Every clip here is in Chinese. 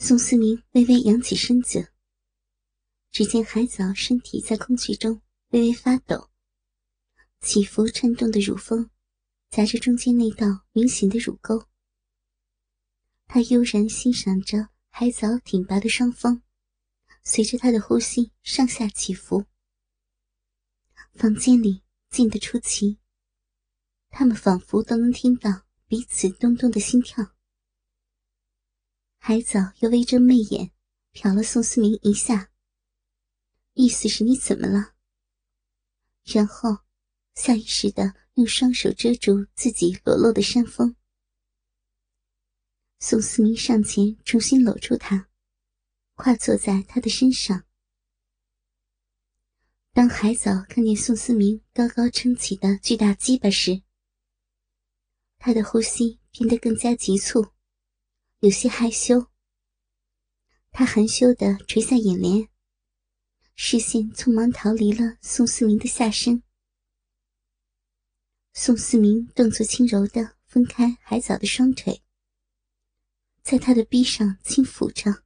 宋思明微微扬起身子，只见海藻身体在空气中微微发抖，起伏颤动的乳峰夹着中间那道明显的乳沟。他悠然欣赏着海藻挺拔的双峰，随着他的呼吸上下起伏。房间里静得出奇，他们仿佛都能听到彼此咚咚的心跳。海藻又微睁媚眼，瞟了宋思明一下，意思是你怎么了？然后下意识的用双手遮住自己裸露的山峰。宋思明上前重新搂住他，跨坐在他的身上。当海藻看见宋思明高高撑起的巨大鸡巴时，他的呼吸变得更加急促，有些害羞。他含羞的垂下眼帘，视线匆忙逃离了宋思明的下身。宋思明动作轻柔的分开海藻的双腿。在他的臂上轻抚着，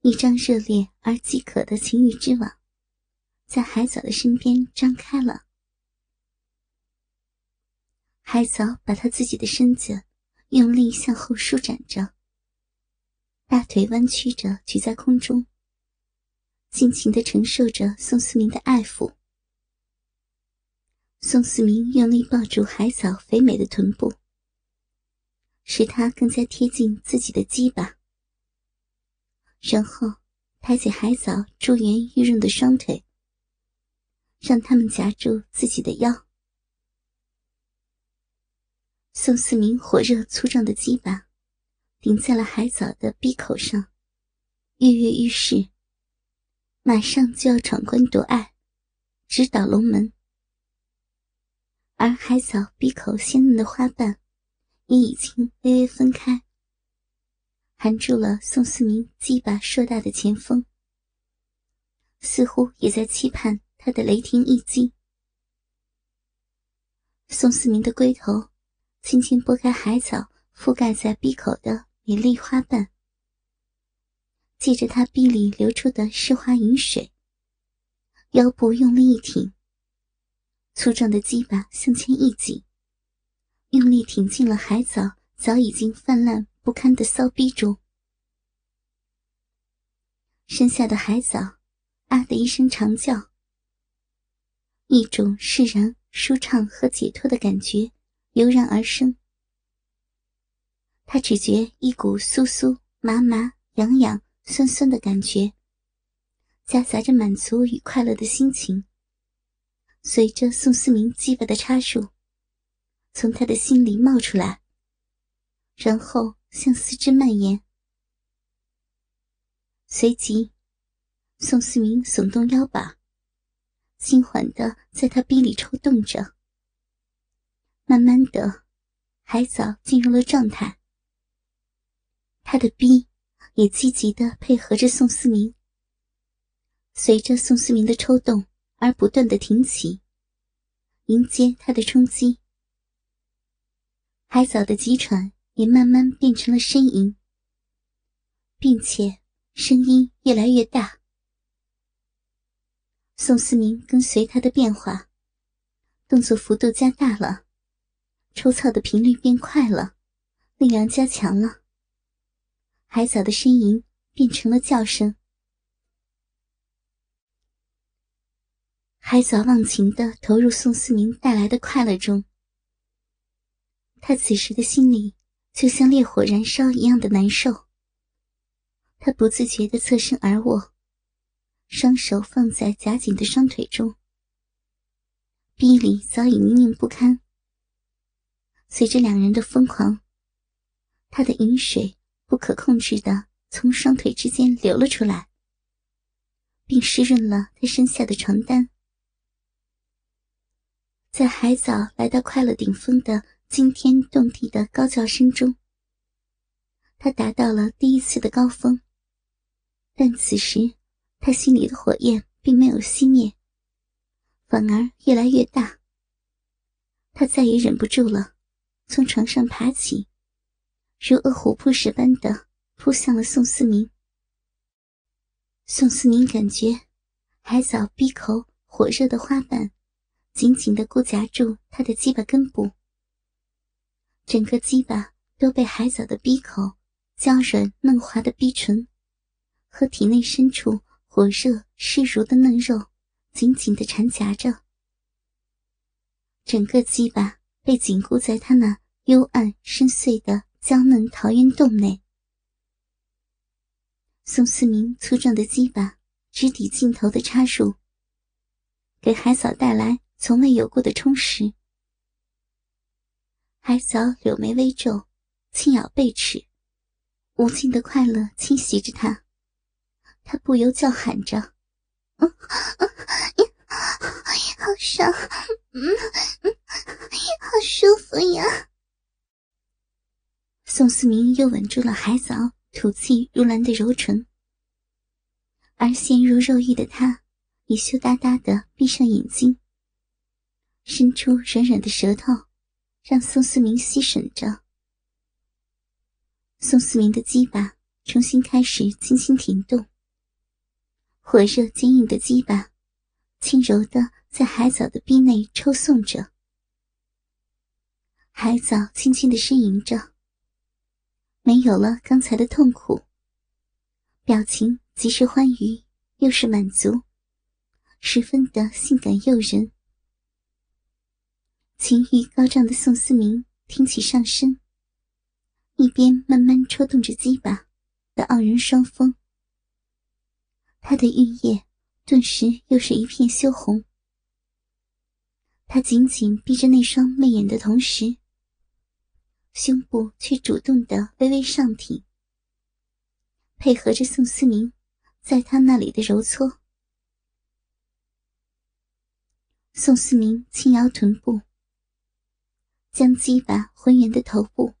一张热烈而饥渴的情欲之网，在海藻的身边张开了。海藻把他自己的身子用力向后舒展着，大腿弯曲着举在空中，尽情的承受着宋思明的爱抚。宋思明用力抱住海藻肥美的臀部。使他更加贴近自己的鸡巴，然后抬起海藻珠圆玉润的双腿，让他们夹住自己的腰。宋思明火热粗壮的鸡巴顶在了海藻的鼻口上，跃跃欲试，马上就要闯关夺爱，直捣龙门。而海藻鼻口鲜嫩的花瓣。也已经微微分开，含住了宋思明鸡巴硕大的前锋，似乎也在期盼他的雷霆一击。宋思明的龟头轻轻拨开海藻覆盖在闭口的美丽花瓣，借着他臂里流出的湿滑饮水，腰部用力一挺，粗壮的鸡巴向前一挤。用力挺进了海藻早已经泛滥不堪的骚逼中，身下的海藻啊的一声长叫，一种释然、舒畅和解脱的感觉油然而生。他只觉一股酥酥、麻麻、痒痒、酸酸的感觉，夹杂着满足与快乐的心情，随着宋思明鸡巴的插入。从他的心里冒出来，然后向四肢蔓延。随即，宋思明耸动腰把，轻缓的在他逼里抽动着。慢慢的，海藻进入了状态，他的逼也积极的配合着宋思明，随着宋思明的抽动而不断的挺起，迎接他的冲击。海藻的急喘也慢慢变成了呻吟，并且声音越来越大。宋思明跟随他的变化，动作幅度加大了，抽操的频率变快了，力量加强了。海藻的呻吟变成了叫声。海藻忘情的投入宋思明带来的快乐中。他此时的心里就像烈火燃烧一样的难受。他不自觉地侧身而卧，双手放在夹紧的双腿中，逼里早已泥泞不堪。随着两人的疯狂，他的饮水不可控制地从双腿之间流了出来，并湿润了他身下的床单。在海藻来到快乐顶峰的。惊天动地的高叫声中，他达到了第一次的高峰。但此时，他心里的火焰并没有熄灭，反而越来越大。他再也忍不住了，从床上爬起，如饿虎扑食般的扑向了宋思明。宋思明感觉海藻闭口火热的花瓣紧紧的固夹住他的鸡巴根部，整个鸡巴都被海藻的闭口娇软嫩滑的逼唇和体内深处火热湿如的嫩肉紧紧的缠夹着，整个鸡巴被紧箍在他那幽暗深邃的娇嫩桃源洞内。宋思明粗壮的鸡巴直抵尽头的插入，给海藻带来从未有过的充实。海藻柳眉微皱，轻咬背齿，无尽的快乐侵袭着他，他不由叫喊着：“嗯，好爽，嗯嗯，好舒服呀！”宋思明又吻住了海藻。吐气如兰的柔唇，而陷入肉欲的他，已羞答答的闭上眼睛，伸出软软的舌头，让宋思明吸吮着。宋思明的鸡巴重新开始轻轻停动，火热坚硬的鸡巴，轻柔的在海藻的臂内抽送着，海藻轻轻的呻吟着。没有了刚才的痛苦，表情既是欢愉又是满足，十分的性感诱人。情欲高涨的宋思明挺起上身，一边慢慢抽动着鸡巴的傲人双峰，他的玉液顿时又是一片羞红。他紧紧闭着那双媚眼的同时。胸部却主动的微微上挺，配合着宋思明在他那里的揉搓。宋思明轻摇臀部，将鸡巴浑圆的头部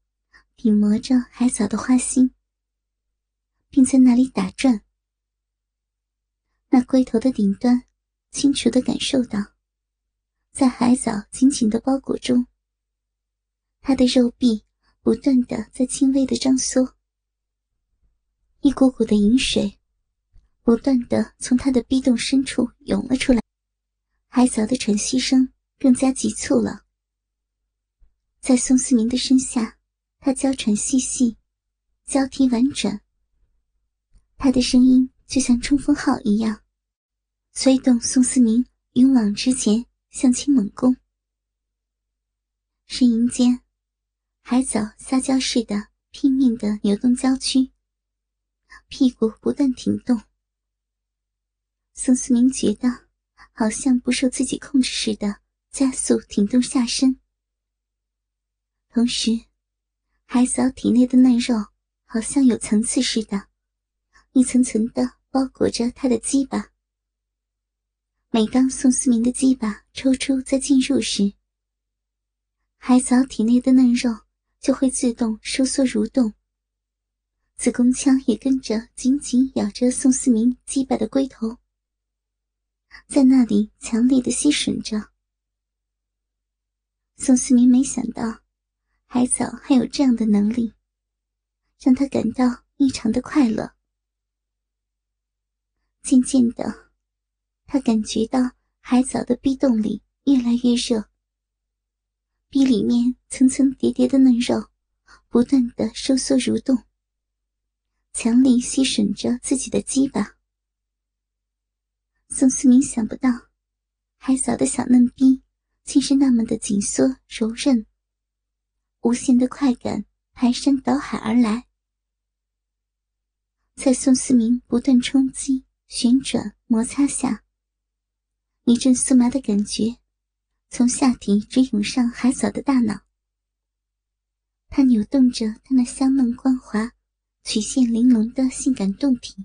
顶磨着海藻的花心，并在那里打转。那龟头的顶端，清楚的感受到，在海藻紧紧的包裹中。他的肉壁不断的在轻微的张缩，一股股的饮水不断的从他的逼洞深处涌了出来，海藻的喘息声更加急促了。在宋思明的身下，他娇喘细细，交替婉转，他的声音就像冲锋号一样，催动宋思明勇往直前，向前猛攻。呻吟间。海藻撒娇似的拼命的扭动娇躯，屁股不断停动。宋思明觉得好像不受自己控制似的，加速停动下身。同时，海藻体内的嫩肉好像有层次似的，一层层的包裹着他的鸡巴。每当宋思明的鸡巴抽出再进入时，海藻体内的嫩肉。就会自动收缩蠕动，子宫腔也跟着紧紧咬着宋思明击败的龟头，在那里强力的吸吮着。宋思明没想到海藻还有这样的能力，让他感到异常的快乐。渐渐的，他感觉到海藻的壁洞里越来越热。壁里面层层叠叠的嫩肉，不断的收缩蠕动，强力吸吮着自己的鸡巴。宋思明想不到，海藻的小嫩逼竟是那么的紧缩柔韧，无限的快感排山倒海而来，在宋思明不断冲击、旋转、摩擦下，一阵酥麻的感觉。从下体直涌上海藻的大脑，他扭动着他那香嫩光滑、曲线玲珑的性感胴体，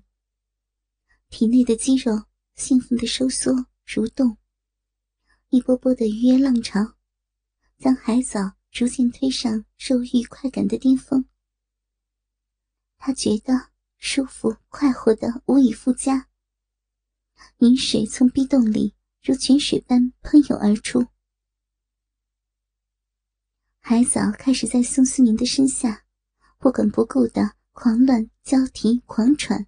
体内的肌肉兴奋的收缩蠕动，一波波的愉悦浪潮，将海藻逐渐推上肉欲快感的巅峰。他觉得舒服快活的无以复加，饮水从壁洞里如泉水般喷涌而出。海藻开始在宋思明的身下不管不顾的狂乱交替，狂喘。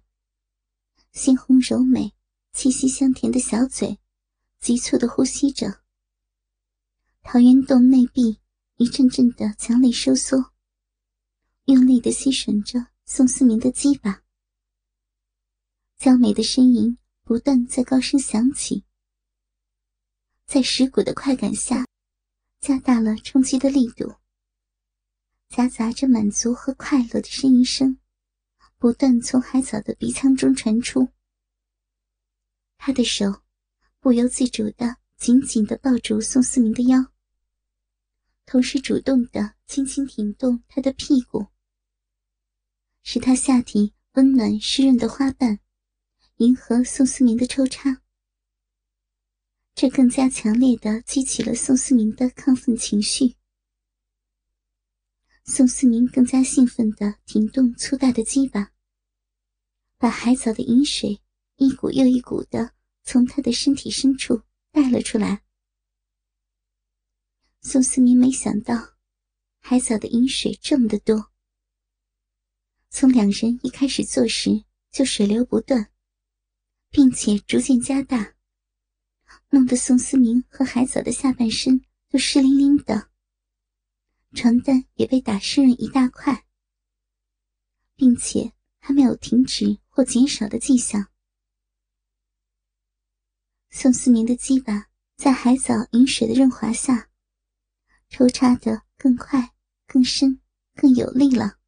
鲜红柔美、气息香甜的小嘴，急促的呼吸着。桃源洞内壁一阵阵的强力收缩，用力的吸吮着宋思明的鸡巴。娇美的呻吟不断在高声响起，在石骨的快感下，加大了冲击的力度。夹杂着满足和快乐的呻吟声，不断从海藻的鼻腔中传出。他的手不由自主的紧紧的抱住宋思明的腰，同时主动的轻轻挺动他的屁股，使他下体温暖湿润的花瓣迎合宋思明的抽插，这更加强烈的激起了宋思明的亢奋情绪。宋思明更加兴奋的挺动粗大的鸡巴，把海藻的饮水一股又一股的从他的身体深处带了出来。宋思明没想到，海藻的饮水这么的多。从两人一开始做时就水流不断，并且逐渐加大，弄得宋思明和海藻的下半身都湿淋淋的。床单也被打湿润一大块，并且还没有停止或减少的迹象。宋思明的鸡巴在海藻饮水的润滑下，抽插得更快、更深、更有力了。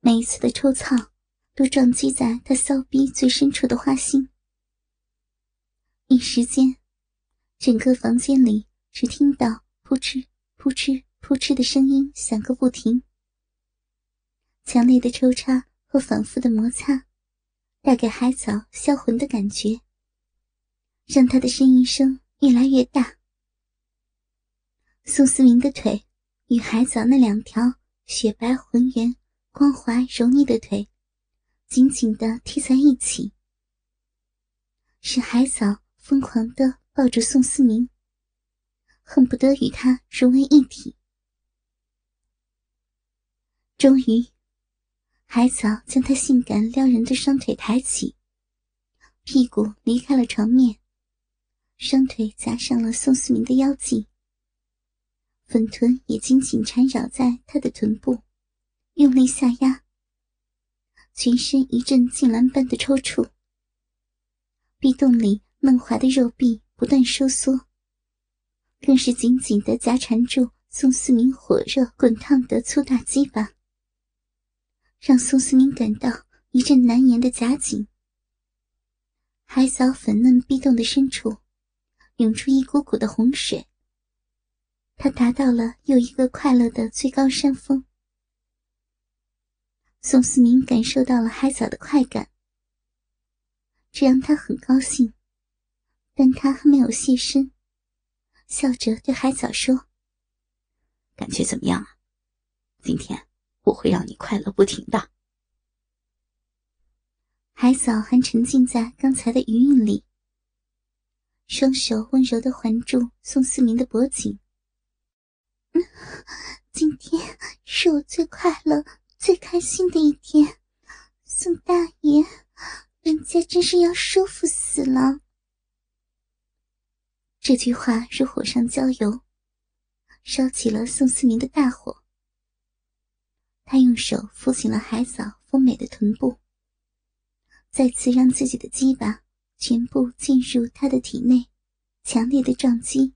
每一次的抽操，都撞击在他骚逼最深处的花心。一时间，整个房间里只听到扑哧。扑哧扑哧的声音响个不停，强烈的抽插和反复的摩擦，带给海藻销魂的感觉，让他的呻吟声越来越大。宋思明的腿与海藻那两条雪白浑圆、光滑柔腻的腿紧紧地贴在一起，使海藻疯狂的抱住宋思明。恨不得与他融为一体。终于，海藻将他性感撩人的双腿抬起，屁股离开了床面，双腿夹上了宋思明的腰际，粉臀也紧紧缠绕在他的臀部，用力下压，全身一阵痉挛般的抽搐，壁洞里嫩滑的肉壁不断收缩。更是紧紧的夹缠住宋思明火热滚烫的粗大鸡巴，让宋思明感到一阵难言的夹紧。海藻粉嫩逼洞的深处，涌出一股股的洪水。他达到了又一个快乐的最高山峰。宋思明感受到了海藻的快感，这让他很高兴，但他还没有现身。笑着对海藻说：“感觉怎么样啊？今天我会让你快乐不停的。”海藻还沉浸在刚才的余韵里，双手温柔的环住宋思明的脖颈。“今天是我最快乐、最开心的一天，宋大爷，人家真是要舒服死了。”这句话如火上浇油，烧起了宋思明的大火。他用手扶紧了海藻丰美的臀部，再次让自己的鸡巴全部进入他的体内，强烈的撞击，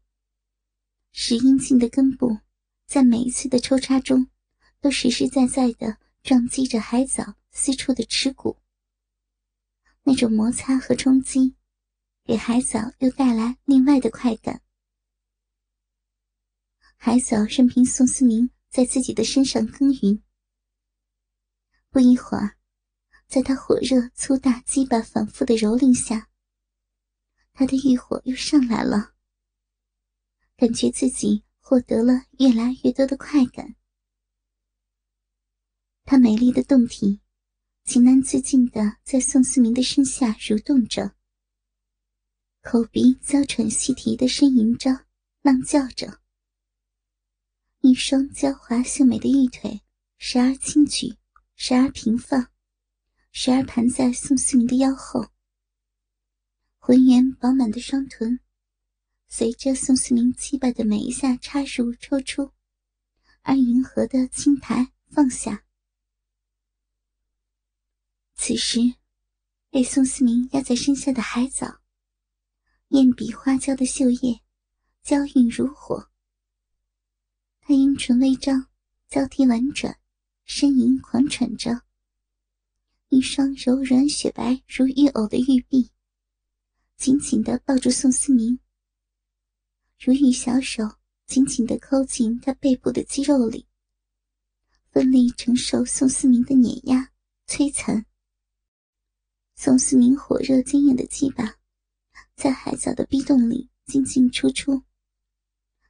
使阴茎的根部在每一次的抽插中，都实实在在的撞击着海藻私处的耻骨。那种摩擦和冲击。给海藻又带来另外的快感。海藻任凭宋思明在自己的身上耕耘。不一会儿，在他火热粗大鸡巴反复的蹂躏下，他的欲火又上来了，感觉自己获得了越来越多的快感。他美丽的胴体情难自禁的在宋思明的身下蠕动着。口鼻娇喘细啼的呻吟着，浪叫着。一双娇滑秀美的玉腿时而轻举，时而平放，时而盘在宋思明的腰后。浑圆饱满的双臀，随着宋思明鸡巴的每一下插入抽出，而迎合的轻抬放下。此时，被宋思明压在身下的海藻，艳比花娇的秀叶，娇韵如火。他阴唇微张，交替婉转，呻吟狂喘着。一双柔软雪白如玉藕的玉臂。紧紧的抱住宋思明，如玉小手紧紧的抠进他背部的肌肉里，奋力承受宋思明的碾压摧残。宋思明火热坚硬的鸡巴，在海藻的壁洞里进进出出，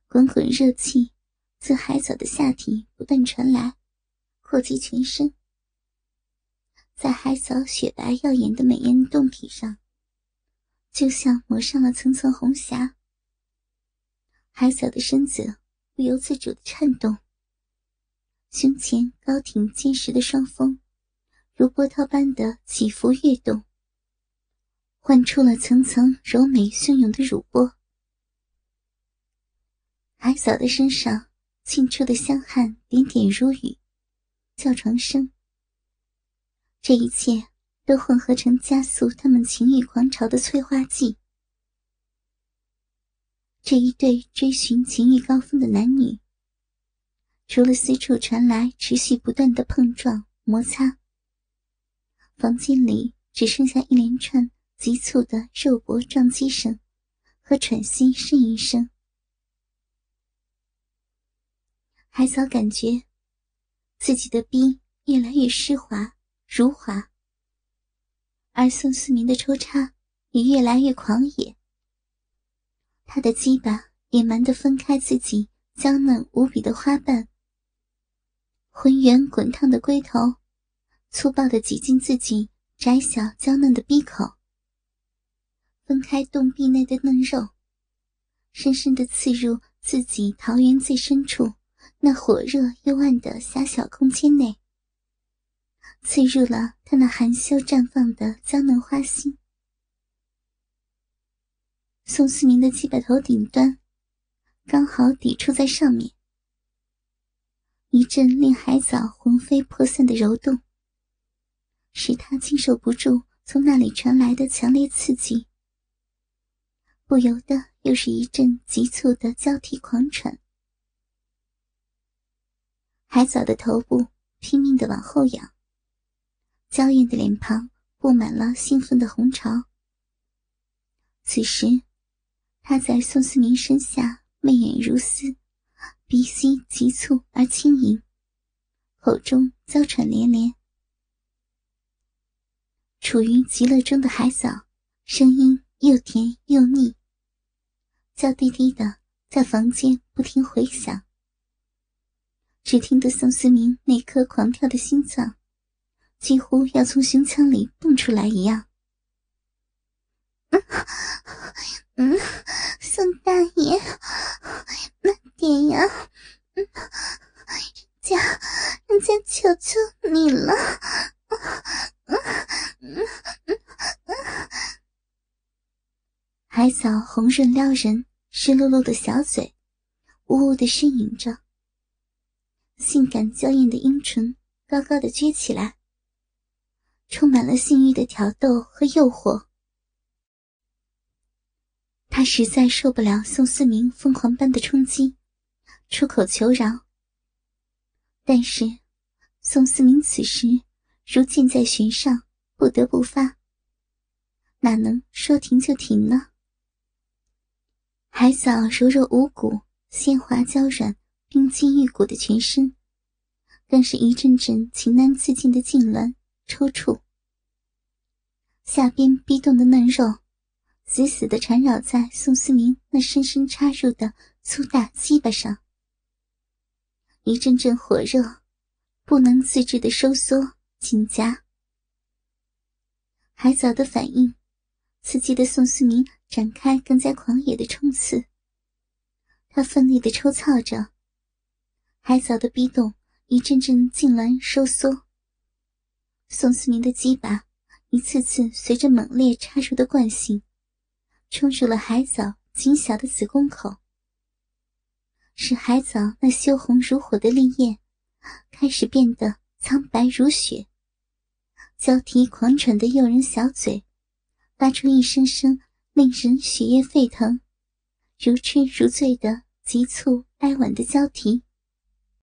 滚滚热气自海藻的下体不断传来，扩及全身，在海藻雪白耀眼的美艳胴体上。就像抹上了层层红霞，海藻的身子不由自主的颤动，胸前高挺坚实的双峰如波涛般的起伏跃动，唤出了层层柔美汹涌的乳波。海藻的身上沁出的香汗点点如雨，叫床声。这一切。都混合成加速他们情欲狂潮的催化剂。这一对追寻情欲高峰的男女，除了四处传来持续不断的碰撞摩擦，房间里只剩下一连串急促的肉搏撞击声和喘息呻吟声。海藻感觉自己的冰越来越湿滑如滑。而宋思明的抽插也越来越狂野，他的鸡巴野蛮地分开自己娇嫩无比的花瓣，浑圆滚烫的龟头，粗暴地挤进自己窄小娇嫩的鼻口，分开洞壁内的嫩肉，深深的刺入自己桃源最深处那火热幽暗的狭小空间内。刺入了他那含羞绽放的娇嫩花心。宋思明的鸡巴头顶端，刚好抵触在上面。一阵令海藻魂飞魄散的揉动，使他经受不住从那里传来的强烈刺激，不由得又是一阵急促的交替狂喘。海藻的头部拼命的往后仰。娇艳的脸庞布满了兴奋的红潮。此时，他在宋思明身下媚眼如丝，鼻息急促而轻盈，口中娇喘连连。处于极乐中的海藻，声音又甜又腻，娇滴滴的在房间不停回响，只听得宋思明那颗狂跳的心脏。几乎要从胸腔里蹦出来一样。嗯嗯，宋大爷，慢点呀！嗯，人家，人家求求你了！嗯嗯嗯嗯。海藻红润撩人，湿漉漉的小嘴，呜呜的呻吟着。性感娇艳的阴唇高高的撅起来。充满了性欲的挑逗和诱惑，他实在受不了宋思明疯狂般的冲击，出口求饶。但是，宋思明此时如箭在弦上，不得不发，哪能说停就停呢？海藻柔柔无骨，纤滑娇软，冰肌玉骨的全身，更是一阵阵情难自禁的痉挛。抽搐，下边逼动的嫩肉，死死的缠绕在宋思明那深深插入的粗大鸡巴上，一阵阵火热，不能自制的收缩紧夹。海藻的反应，刺激的宋思明展开更加狂野的冲刺。他奋力的抽操着，海藻的逼动一阵阵痉挛收缩。宋思明的鸡巴一次次随着猛烈插入的惯性，冲入了海藻紧小的子宫口，使海藻那羞红如火的烈焰开始变得苍白如雪。交替狂喘的诱人小嘴，发出一声声令人血液沸腾、如痴如醉的急促哀婉的交替。